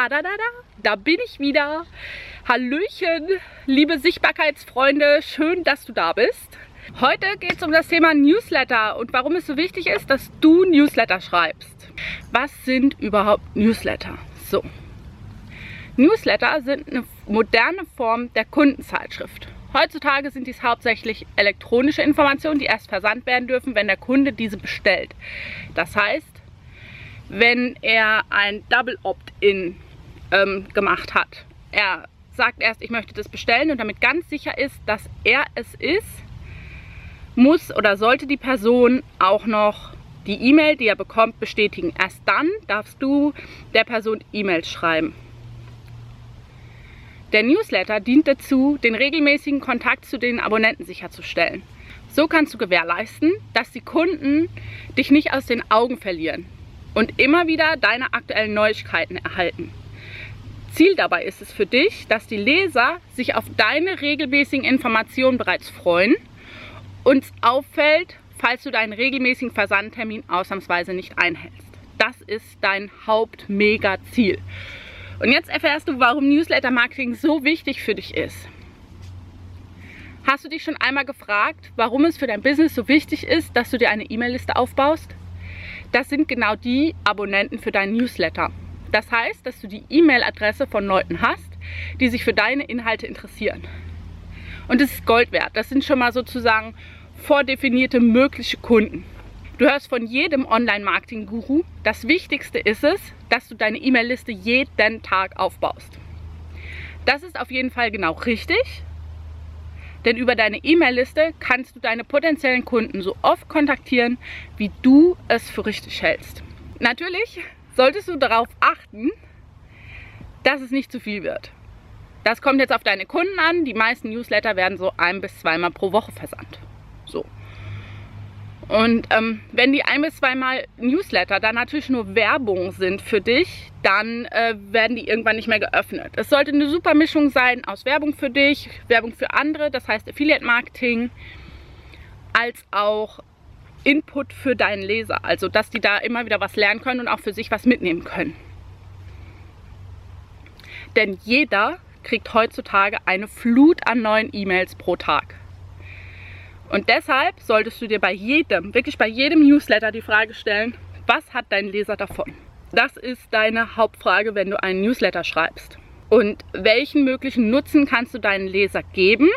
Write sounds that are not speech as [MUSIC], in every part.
Tada, da bin ich wieder. Hallöchen, liebe Sichtbarkeitsfreunde, schön, dass du da bist. Heute geht es um das Thema Newsletter und warum es so wichtig ist, dass du Newsletter schreibst. Was sind überhaupt Newsletter? So, Newsletter sind eine moderne Form der Kundenzeitschrift. Heutzutage sind dies hauptsächlich elektronische Informationen, die erst versandt werden dürfen, wenn der Kunde diese bestellt. Das heißt, wenn er ein Double Opt-in ähm, gemacht hat. Er sagt erst, ich möchte das bestellen und damit ganz sicher ist, dass er es ist, muss oder sollte die Person auch noch die E-Mail, die er bekommt, bestätigen. Erst dann darfst du der Person E-Mails schreiben. Der Newsletter dient dazu, den regelmäßigen Kontakt zu den Abonnenten sicherzustellen. So kannst du gewährleisten, dass die Kunden dich nicht aus den Augen verlieren und immer wieder deine aktuellen Neuigkeiten erhalten. Ziel dabei ist es für dich, dass die Leser sich auf deine regelmäßigen Informationen bereits freuen und auffällt, falls du deinen regelmäßigen Versandtermin ausnahmsweise nicht einhältst. Das ist dein Haupt-Mega-Ziel. Und jetzt erfährst du, warum Newsletter-Marketing so wichtig für dich ist. Hast du dich schon einmal gefragt, warum es für dein Business so wichtig ist, dass du dir eine E-Mail-Liste aufbaust? Das sind genau die Abonnenten für deinen Newsletter. Das heißt, dass du die E-Mail-Adresse von Leuten hast, die sich für deine Inhalte interessieren. Und es ist Gold wert. Das sind schon mal sozusagen vordefinierte mögliche Kunden. Du hörst von jedem Online-Marketing-Guru, das Wichtigste ist es, dass du deine E-Mail-Liste jeden Tag aufbaust. Das ist auf jeden Fall genau richtig, denn über deine E-Mail-Liste kannst du deine potenziellen Kunden so oft kontaktieren, wie du es für richtig hältst. Natürlich solltest du darauf achten, dass es nicht zu viel wird. Das kommt jetzt auf deine Kunden an. Die meisten Newsletter werden so ein bis zweimal pro Woche versandt. So. Und ähm, wenn die ein bis zweimal Newsletter dann natürlich nur Werbung sind für dich, dann äh, werden die irgendwann nicht mehr geöffnet. Es sollte eine super Mischung sein aus Werbung für dich, Werbung für andere, das heißt Affiliate Marketing, als auch Input für deinen Leser. Also, dass die da immer wieder was lernen können und auch für sich was mitnehmen können. Denn jeder kriegt heutzutage eine Flut an neuen E-Mails pro Tag. Und deshalb solltest du dir bei jedem, wirklich bei jedem Newsletter die Frage stellen, was hat dein Leser davon? Das ist deine Hauptfrage, wenn du einen Newsletter schreibst. Und welchen möglichen Nutzen kannst du deinen Leser geben?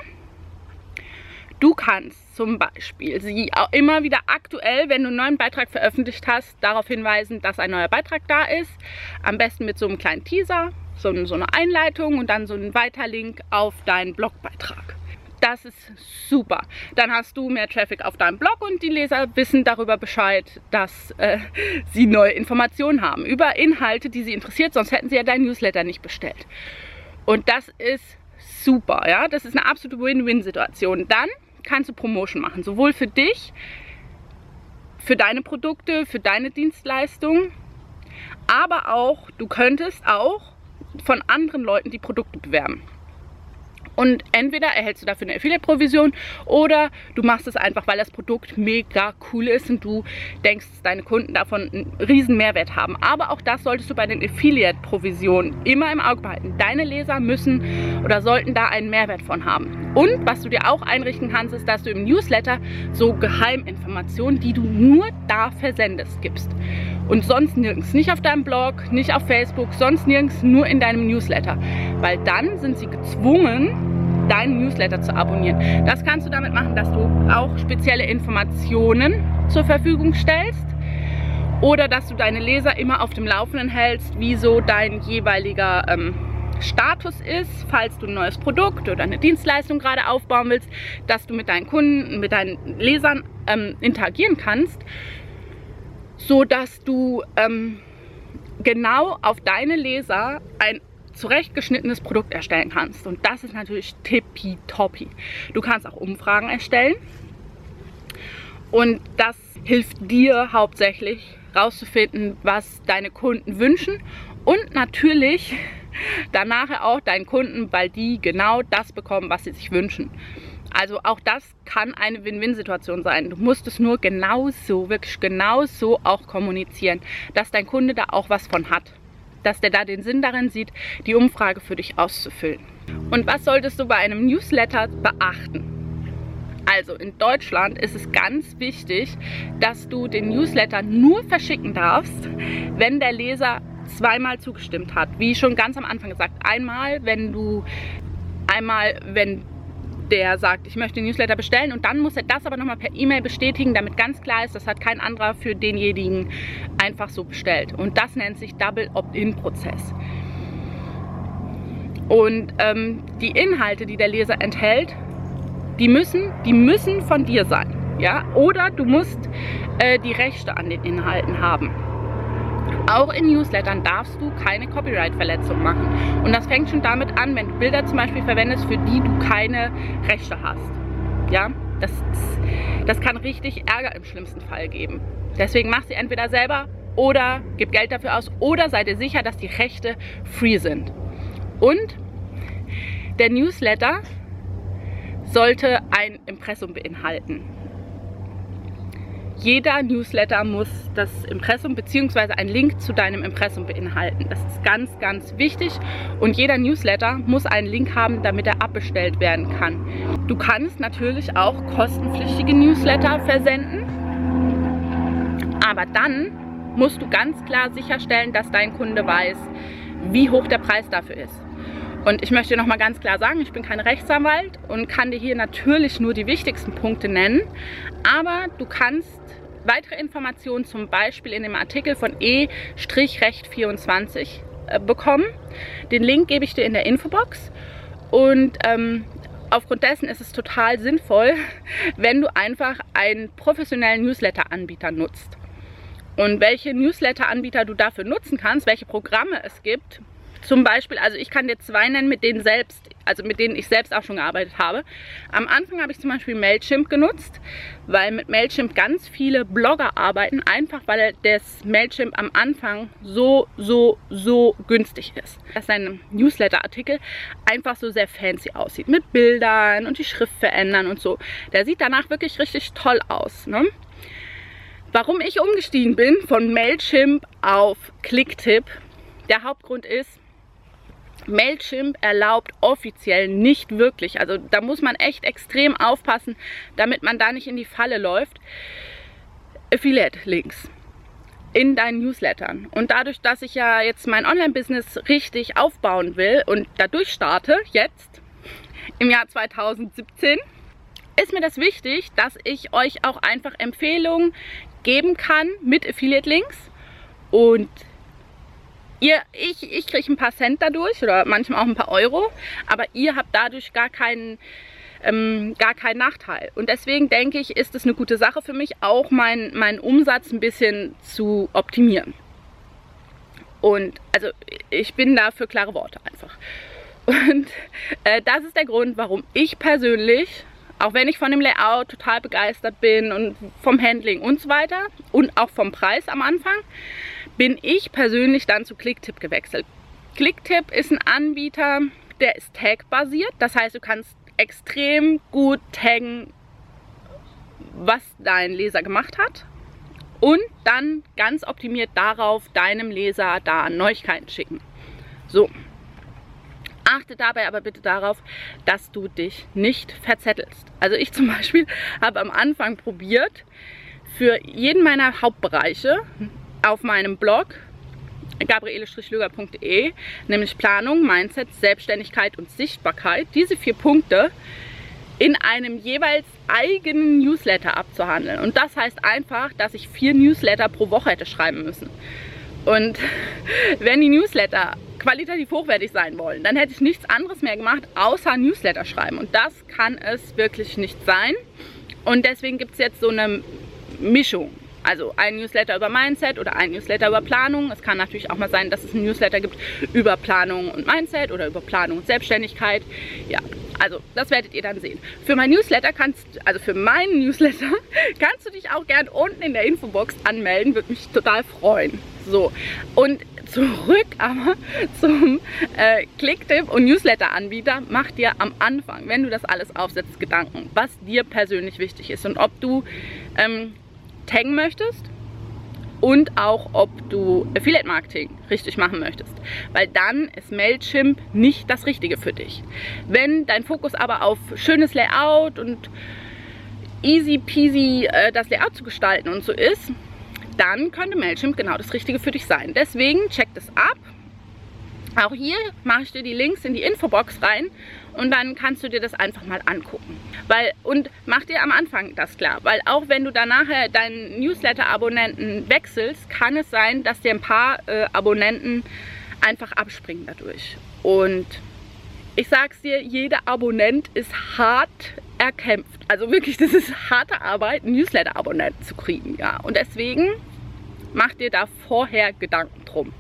Du kannst zum Beispiel sie auch immer wieder aktuell, wenn du einen neuen Beitrag veröffentlicht hast, darauf hinweisen, dass ein neuer Beitrag da ist. Am besten mit so einem kleinen Teaser, so, eine Einleitung und dann so einen Weiterlink auf deinen Blogbeitrag. Das ist super. Dann hast du mehr Traffic auf deinem Blog und die Leser wissen darüber Bescheid, dass äh, [LAUGHS] sie neue Informationen haben über Inhalte, die sie interessiert, sonst hätten sie ja dein Newsletter nicht bestellt. Und das ist super, ja. Das ist eine absolute Win-Win-Situation. Dann kannst du Promotion machen, sowohl für dich, für deine Produkte, für deine Dienstleistungen, aber auch, du könntest auch von anderen Leuten die Produkte bewerben. Und entweder erhältst du dafür eine Affiliate-Provision oder du machst es einfach, weil das Produkt mega cool ist und du denkst, dass deine Kunden davon einen riesen Mehrwert haben. Aber auch das solltest du bei den Affiliate-Provisionen immer im Auge behalten. Deine Leser müssen oder sollten da einen Mehrwert von haben. Und was du dir auch einrichten kannst, ist, dass du im Newsletter so Geheiminformationen, die du nur da versendest, gibst. Und sonst nirgends. Nicht auf deinem Blog, nicht auf Facebook, sonst nirgends, nur in deinem Newsletter. Weil dann sind sie gezwungen, deinen Newsletter zu abonnieren. Das kannst du damit machen, dass du auch spezielle Informationen zur Verfügung stellst oder dass du deine Leser immer auf dem Laufenden hältst, wie so dein jeweiliger ähm, Status ist, falls du ein neues Produkt oder eine Dienstleistung gerade aufbauen willst, dass du mit deinen Kunden, mit deinen Lesern ähm, interagieren kannst so dass du ähm, genau auf deine Leser ein zurechtgeschnittenes Produkt erstellen kannst. Und das ist natürlich tippitoppi. Du kannst auch Umfragen erstellen. Und das hilft dir hauptsächlich rauszufinden, was deine Kunden wünschen. Und natürlich [LAUGHS] danach auch deinen Kunden, weil die genau das bekommen, was sie sich wünschen. Also auch das kann eine Win-Win-Situation sein. Du musst es nur genauso, wirklich genauso auch kommunizieren, dass dein Kunde da auch was von hat. Dass der da den Sinn darin sieht, die Umfrage für dich auszufüllen. Und was solltest du bei einem Newsletter beachten? Also in Deutschland ist es ganz wichtig, dass du den Newsletter nur verschicken darfst, wenn der Leser zweimal zugestimmt hat. Wie schon ganz am Anfang gesagt, einmal, wenn du einmal, wenn der sagt, ich möchte den Newsletter bestellen und dann muss er das aber nochmal per E-Mail bestätigen, damit ganz klar ist, das hat kein anderer für denjenigen einfach so bestellt. Und das nennt sich Double Opt-in-Prozess. Und ähm, die Inhalte, die der Leser enthält, die müssen, die müssen von dir sein. Ja? Oder du musst äh, die Rechte an den Inhalten haben. Auch in Newslettern darfst du keine Copyright-Verletzung machen. Und das fängt schon damit an, wenn du Bilder zum Beispiel verwendest, für die du keine Rechte hast. Ja, das, das kann richtig Ärger im schlimmsten Fall geben. Deswegen mach sie entweder selber oder gib Geld dafür aus oder sei dir sicher, dass die Rechte free sind. Und der Newsletter sollte ein Impressum beinhalten. Jeder Newsletter muss das Impressum bzw. ein Link zu deinem Impressum beinhalten. Das ist ganz, ganz wichtig. Und jeder Newsletter muss einen Link haben, damit er abbestellt werden kann. Du kannst natürlich auch kostenpflichtige Newsletter versenden. Aber dann musst du ganz klar sicherstellen, dass dein Kunde weiß, wie hoch der Preis dafür ist. Und ich möchte noch mal ganz klar sagen, ich bin kein Rechtsanwalt und kann dir hier natürlich nur die wichtigsten Punkte nennen. Aber du kannst weitere Informationen zum Beispiel in dem Artikel von E-Recht24 äh, bekommen. Den Link gebe ich dir in der Infobox. Und ähm, aufgrund dessen ist es total sinnvoll, [LAUGHS] wenn du einfach einen professionellen Newsletter-Anbieter nutzt. Und welche Newsletter-Anbieter du dafür nutzen kannst, welche Programme es gibt, zum Beispiel, also ich kann dir zwei nennen, mit denen selbst, also mit denen ich selbst auch schon gearbeitet habe. Am Anfang habe ich zum Beispiel Mailchimp genutzt, weil mit Mailchimp ganz viele Blogger arbeiten, einfach weil das Mailchimp am Anfang so, so, so günstig ist. Dass ein Newsletter-Artikel einfach so sehr fancy aussieht, mit Bildern und die Schrift verändern und so. Der sieht danach wirklich richtig toll aus. Ne? Warum ich umgestiegen bin von Mailchimp auf Clicktip, der Hauptgrund ist, Mailchimp erlaubt offiziell nicht wirklich, also da muss man echt extrem aufpassen, damit man da nicht in die Falle läuft, Affiliate-Links in deinen Newslettern. Und dadurch, dass ich ja jetzt mein Online-Business richtig aufbauen will und dadurch starte, jetzt im Jahr 2017, ist mir das wichtig, dass ich euch auch einfach Empfehlungen geben kann mit Affiliate-Links und Ihr, ich, ich kriege ein paar Cent dadurch oder manchmal auch ein paar Euro, aber ihr habt dadurch gar keinen, ähm, gar keinen Nachteil. Und deswegen denke ich, ist es eine gute Sache für mich, auch meinen mein Umsatz ein bisschen zu optimieren. Und also ich bin da für klare Worte einfach. Und äh, das ist der Grund, warum ich persönlich, auch wenn ich von dem Layout total begeistert bin und vom Handling und so weiter und auch vom Preis am Anfang, bin ich persönlich dann zu Clicktip gewechselt. Clicktip ist ein Anbieter, der ist tag-basiert. Das heißt, du kannst extrem gut taggen, was dein Leser gemacht hat. Und dann ganz optimiert darauf deinem Leser da Neuigkeiten schicken. So. Achte dabei aber bitte darauf, dass du dich nicht verzettelst. Also ich zum [LAUGHS] Beispiel habe am Anfang probiert, für jeden meiner Hauptbereiche auf meinem Blog gabriele-löger.de, nämlich Planung, Mindset, Selbstständigkeit und Sichtbarkeit, diese vier Punkte in einem jeweils eigenen Newsletter abzuhandeln. Und das heißt einfach, dass ich vier Newsletter pro Woche hätte schreiben müssen. Und [LAUGHS] wenn die Newsletter qualitativ hochwertig sein wollen, dann hätte ich nichts anderes mehr gemacht, außer Newsletter schreiben. Und das kann es wirklich nicht sein. Und deswegen gibt es jetzt so eine Mischung. Also ein Newsletter über Mindset oder ein Newsletter über Planung. Es kann natürlich auch mal sein, dass es ein Newsletter gibt über Planung und Mindset oder über Planung und Selbstständigkeit. Ja, also das werdet ihr dann sehen. Für mein Newsletter kannst, also für meinen [LAUGHS] Newsletter kannst du dich auch gern unten in der Infobox anmelden. Würde mich total freuen. So, und zurück aber [LAUGHS] zum äh, Clicktip und Newsletter-Anbieter. Mach dir am Anfang, wenn du das alles aufsetzt, Gedanken, was dir persönlich wichtig ist und ob du ähm, taggen möchtest und auch, ob du Affiliate Marketing richtig machen möchtest. Weil dann ist Mailchimp nicht das Richtige für dich. Wenn dein Fokus aber auf schönes Layout und easy peasy äh, das Layout zu gestalten und so ist, dann könnte Mailchimp genau das Richtige für dich sein. Deswegen check das ab. Auch hier mache ich dir die Links in die Infobox rein und dann kannst du dir das einfach mal angucken. Weil, und mach dir am Anfang das klar, weil auch wenn du dann nachher deinen Newsletter-Abonnenten wechselst, kann es sein, dass dir ein paar äh, Abonnenten einfach abspringen dadurch. Und ich sag's dir, jeder Abonnent ist hart erkämpft. Also wirklich, [LAUGHS] das ist harte Arbeit, Newsletter-Abonnenten zu kriegen, ja. Und deswegen mach dir da vorher Gedanken drum.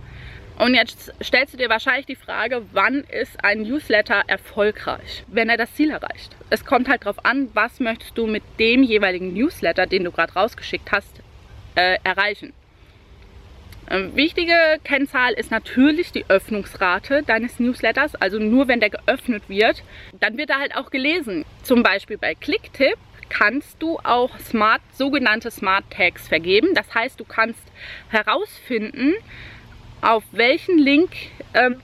Und jetzt stellst du dir wahrscheinlich die Frage, wann ist ein Newsletter erfolgreich, wenn er das Ziel erreicht. Es kommt halt darauf an, was möchtest du mit dem jeweiligen Newsletter, den du gerade rausgeschickt hast, äh, erreichen. Ähm, wichtige Kennzahl ist natürlich die Öffnungsrate deines Newsletters. Also nur wenn der geöffnet wird, dann wird er halt auch gelesen. Zum Beispiel bei Clicktip kannst du auch Smart, sogenannte Smart Tags vergeben. Das heißt, du kannst herausfinden, auf welchen Link ähm,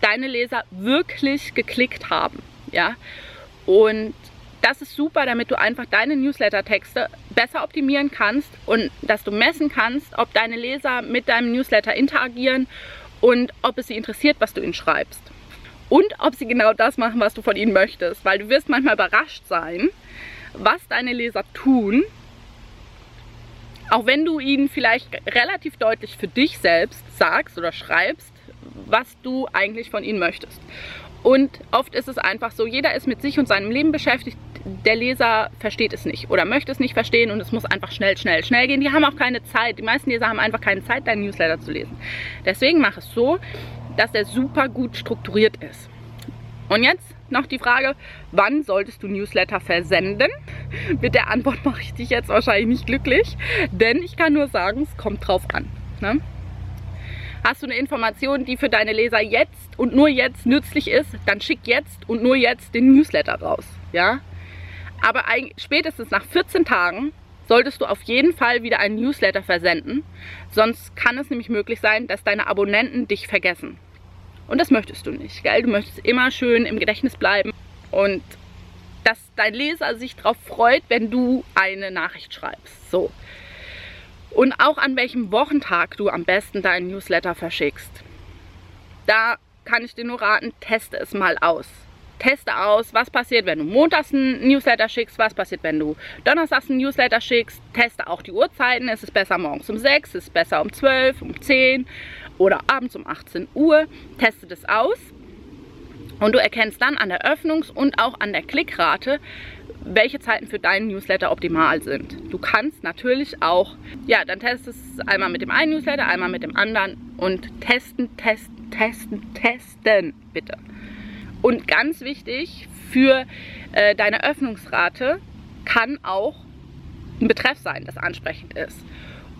deine Leser wirklich geklickt haben. Ja? Und das ist super, damit du einfach deine Newsletter-Texte besser optimieren kannst und dass du messen kannst, ob deine Leser mit deinem Newsletter interagieren und ob es sie interessiert, was du ihnen schreibst. Und ob sie genau das machen, was du von ihnen möchtest. Weil du wirst manchmal überrascht sein, was deine Leser tun, auch wenn du ihnen vielleicht relativ deutlich für dich selbst sagst oder schreibst, was du eigentlich von ihnen möchtest. Und oft ist es einfach so, jeder ist mit sich und seinem Leben beschäftigt. Der Leser versteht es nicht oder möchte es nicht verstehen und es muss einfach schnell, schnell, schnell gehen. Die haben auch keine Zeit. Die meisten Leser haben einfach keine Zeit, deinen Newsletter zu lesen. Deswegen mach es so, dass der super gut strukturiert ist. Und jetzt noch die Frage, wann solltest du Newsletter versenden? [LAUGHS] Mit der Antwort mache ich dich jetzt wahrscheinlich nicht glücklich, denn ich kann nur sagen, es kommt drauf an. Ne? Hast du eine Information, die für deine Leser jetzt und nur jetzt nützlich ist, dann schick jetzt und nur jetzt den Newsletter raus. Ja? Aber spätestens nach 14 Tagen solltest du auf jeden Fall wieder einen Newsletter versenden. Sonst kann es nämlich möglich sein, dass deine Abonnenten dich vergessen. Und das möchtest du nicht, gell? Du möchtest immer schön im Gedächtnis bleiben und dass dein Leser sich darauf freut, wenn du eine Nachricht schreibst. So. Und auch an welchem Wochentag du am besten deinen Newsletter verschickst. Da kann ich dir nur raten, teste es mal aus. Teste aus, was passiert, wenn du montags einen Newsletter schickst, was passiert, wenn du donnerstags einen Newsletter schickst. Teste auch die Uhrzeiten. Ist es besser morgens um 6, ist es besser um 12, um 10 oder abends um 18 Uhr. Teste das aus und du erkennst dann an der Öffnungs- und auch an der Klickrate, welche Zeiten für deinen Newsletter optimal sind. Du kannst natürlich auch, ja, dann testest es einmal mit dem einen Newsletter, einmal mit dem anderen und testen, testen, testen, testen, bitte. Und ganz wichtig, für äh, deine Öffnungsrate kann auch ein Betreff sein, das ansprechend ist.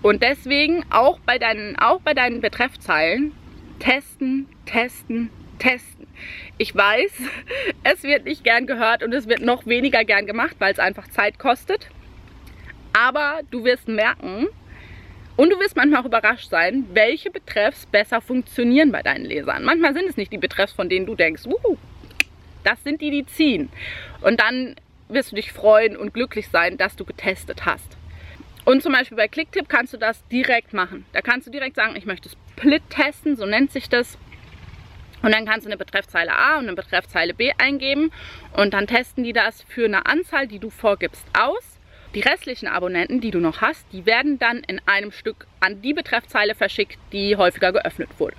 Und deswegen auch bei deinen, auch bei deinen Betreffzeilen testen, testen, testen. Ich weiß, [LAUGHS] es wird nicht gern gehört und es wird noch weniger gern gemacht, weil es einfach Zeit kostet. Aber du wirst merken und du wirst manchmal auch überrascht sein, welche Betreffs besser funktionieren bei deinen Lesern. Manchmal sind es nicht die Betreffs, von denen du denkst, uh, das sind die, die ziehen. Und dann wirst du dich freuen und glücklich sein, dass du getestet hast. Und zum Beispiel bei Clicktip kannst du das direkt machen. Da kannst du direkt sagen, ich möchte Split testen, so nennt sich das. Und dann kannst du eine Betreffzeile A und eine Betreffzeile B eingeben und dann testen die das für eine Anzahl, die du vorgibst, aus. Die restlichen Abonnenten, die du noch hast, die werden dann in einem Stück an die Betreffzeile verschickt, die häufiger geöffnet wurde.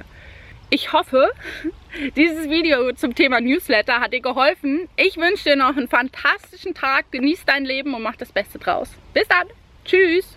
Ich hoffe, [LAUGHS] dieses Video zum Thema Newsletter hat dir geholfen. Ich wünsche dir noch einen fantastischen Tag, genieß dein Leben und mach das Beste draus. Bis dann! Tschüss!